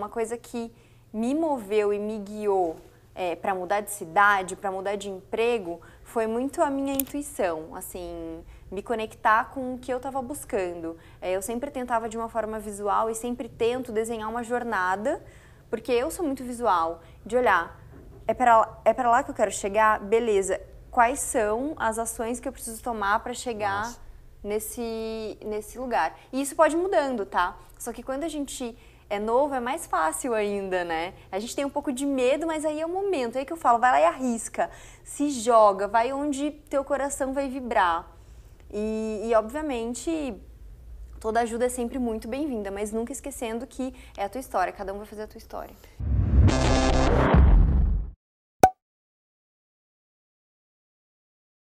uma coisa que me moveu e me guiou é, para mudar de cidade, para mudar de emprego, foi muito a minha intuição, assim, me conectar com o que eu estava buscando. É, eu sempre tentava de uma forma visual e sempre tento desenhar uma jornada, porque eu sou muito visual, de olhar, é para é lá que eu quero chegar, beleza, quais são as ações que eu preciso tomar para chegar nesse, nesse lugar. E isso pode ir mudando, tá? Só que quando a gente é novo, é mais fácil ainda, né? A gente tem um pouco de medo, mas aí é o momento. É aí que eu falo, vai lá e arrisca. Se joga, vai onde teu coração vai vibrar. E, e obviamente, toda ajuda é sempre muito bem-vinda, mas nunca esquecendo que é a tua história, cada um vai fazer a tua história.